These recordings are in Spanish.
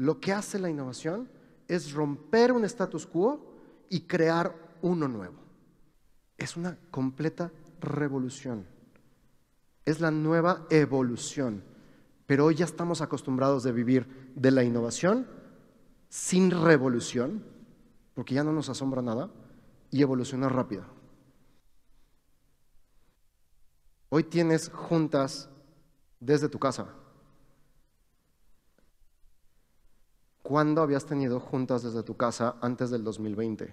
Lo que hace la innovación es romper un status quo y crear uno nuevo. Es una completa revolución. Es la nueva evolución. Pero hoy ya estamos acostumbrados de vivir de la innovación sin revolución, porque ya no nos asombra nada, y evolucionar rápido. Hoy tienes juntas desde tu casa. ¿Cuándo habías tenido juntas desde tu casa antes del 2020?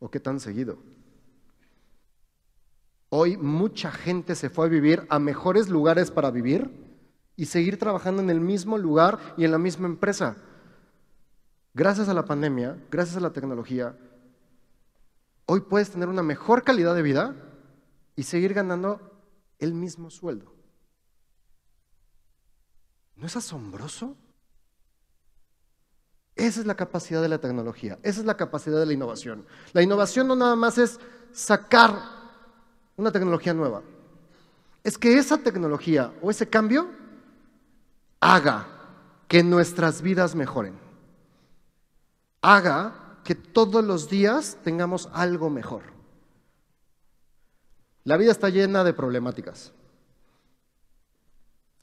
¿O qué tan seguido? Hoy mucha gente se fue a vivir a mejores lugares para vivir y seguir trabajando en el mismo lugar y en la misma empresa. Gracias a la pandemia, gracias a la tecnología, hoy puedes tener una mejor calidad de vida y seguir ganando el mismo sueldo. ¿No es asombroso? Esa es la capacidad de la tecnología, esa es la capacidad de la innovación. La innovación no nada más es sacar una tecnología nueva, es que esa tecnología o ese cambio haga que nuestras vidas mejoren, haga que todos los días tengamos algo mejor. La vida está llena de problemáticas.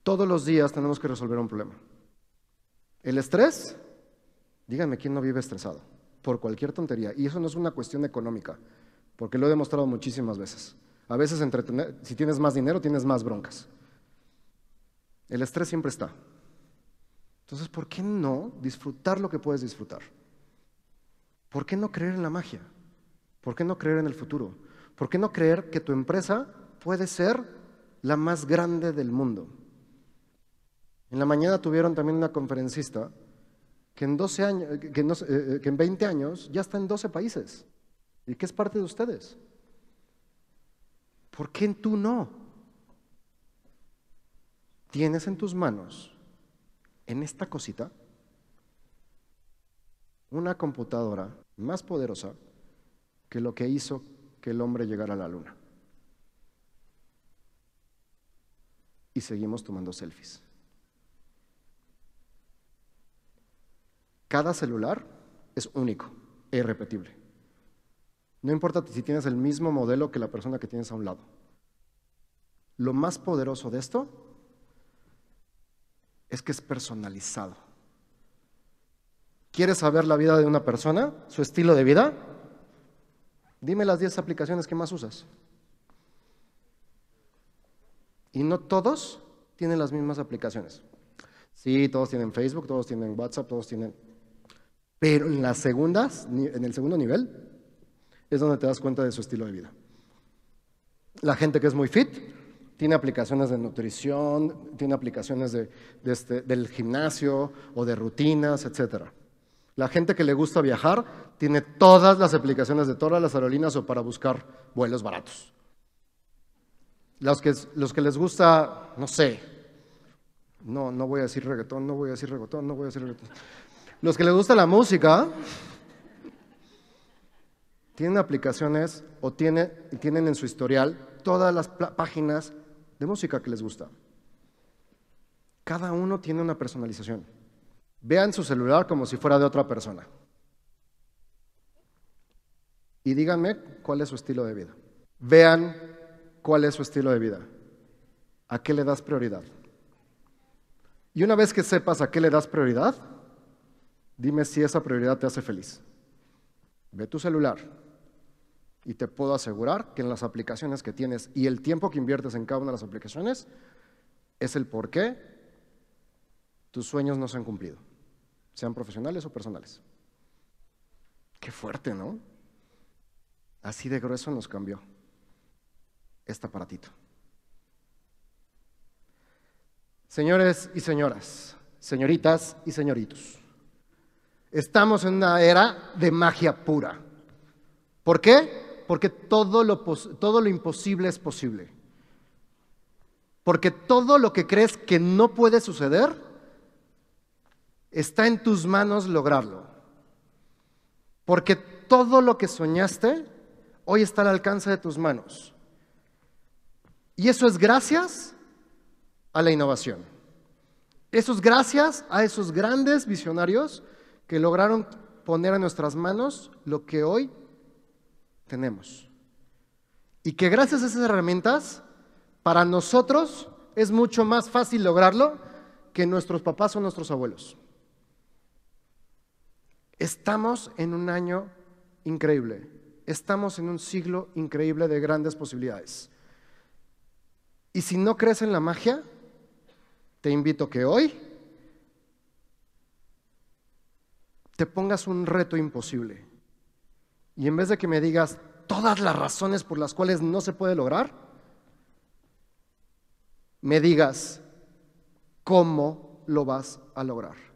Todos los días tenemos que resolver un problema. El estrés Díganme quién no vive estresado por cualquier tontería. Y eso no es una cuestión económica, porque lo he demostrado muchísimas veces. A veces, si tienes más dinero, tienes más broncas. El estrés siempre está. Entonces, ¿por qué no disfrutar lo que puedes disfrutar? ¿Por qué no creer en la magia? ¿Por qué no creer en el futuro? ¿Por qué no creer que tu empresa puede ser la más grande del mundo? En la mañana tuvieron también una conferencista que en, 12 años, eh, eh, que, en 20 años ya está en 12 países y que es parte de ustedes. ¿Por qué tú no? Tienes en tus manos, en esta cosita, una computadora más poderosa que lo que hizo que el hombre llegara a la luna. Y seguimos tomando selfies. Cada celular es único e irrepetible. No importa si tienes el mismo modelo que la persona que tienes a un lado. Lo más poderoso de esto es que es personalizado. ¿Quieres saber la vida de una persona, su estilo de vida? Dime las 10 aplicaciones que más usas. Y no todos tienen las mismas aplicaciones. Sí, todos tienen Facebook, todos tienen WhatsApp, todos tienen pero en las segundas, en el segundo nivel, es donde te das cuenta de su estilo de vida. La gente que es muy fit tiene aplicaciones de nutrición, tiene aplicaciones de, este, del gimnasio o de rutinas, etc. La gente que le gusta viajar tiene todas las aplicaciones de todas las aerolíneas o para buscar vuelos baratos. Los que, los que les gusta, no sé, no, no voy a decir reggaetón, no voy a decir reggaetón, no voy a decir reggaetón. Los que les gusta la música tienen aplicaciones o tienen, tienen en su historial todas las páginas de música que les gusta. Cada uno tiene una personalización. Vean su celular como si fuera de otra persona. Y díganme cuál es su estilo de vida. Vean cuál es su estilo de vida. ¿A qué le das prioridad? Y una vez que sepas a qué le das prioridad, Dime si esa prioridad te hace feliz. Ve tu celular y te puedo asegurar que en las aplicaciones que tienes y el tiempo que inviertes en cada una de las aplicaciones es el por qué tus sueños no se han cumplido, sean profesionales o personales. Qué fuerte, ¿no? Así de grueso nos cambió este aparatito. Señores y señoras, señoritas y señoritos. Estamos en una era de magia pura. ¿Por qué? Porque todo lo, todo lo imposible es posible. Porque todo lo que crees que no puede suceder, está en tus manos lograrlo. Porque todo lo que soñaste, hoy está al alcance de tus manos. Y eso es gracias a la innovación. Eso es gracias a esos grandes visionarios que lograron poner en nuestras manos lo que hoy tenemos. Y que gracias a esas herramientas, para nosotros es mucho más fácil lograrlo que nuestros papás o nuestros abuelos. Estamos en un año increíble. Estamos en un siglo increíble de grandes posibilidades. Y si no crees en la magia, te invito que hoy te pongas un reto imposible. Y en vez de que me digas todas las razones por las cuales no se puede lograr, me digas cómo lo vas a lograr.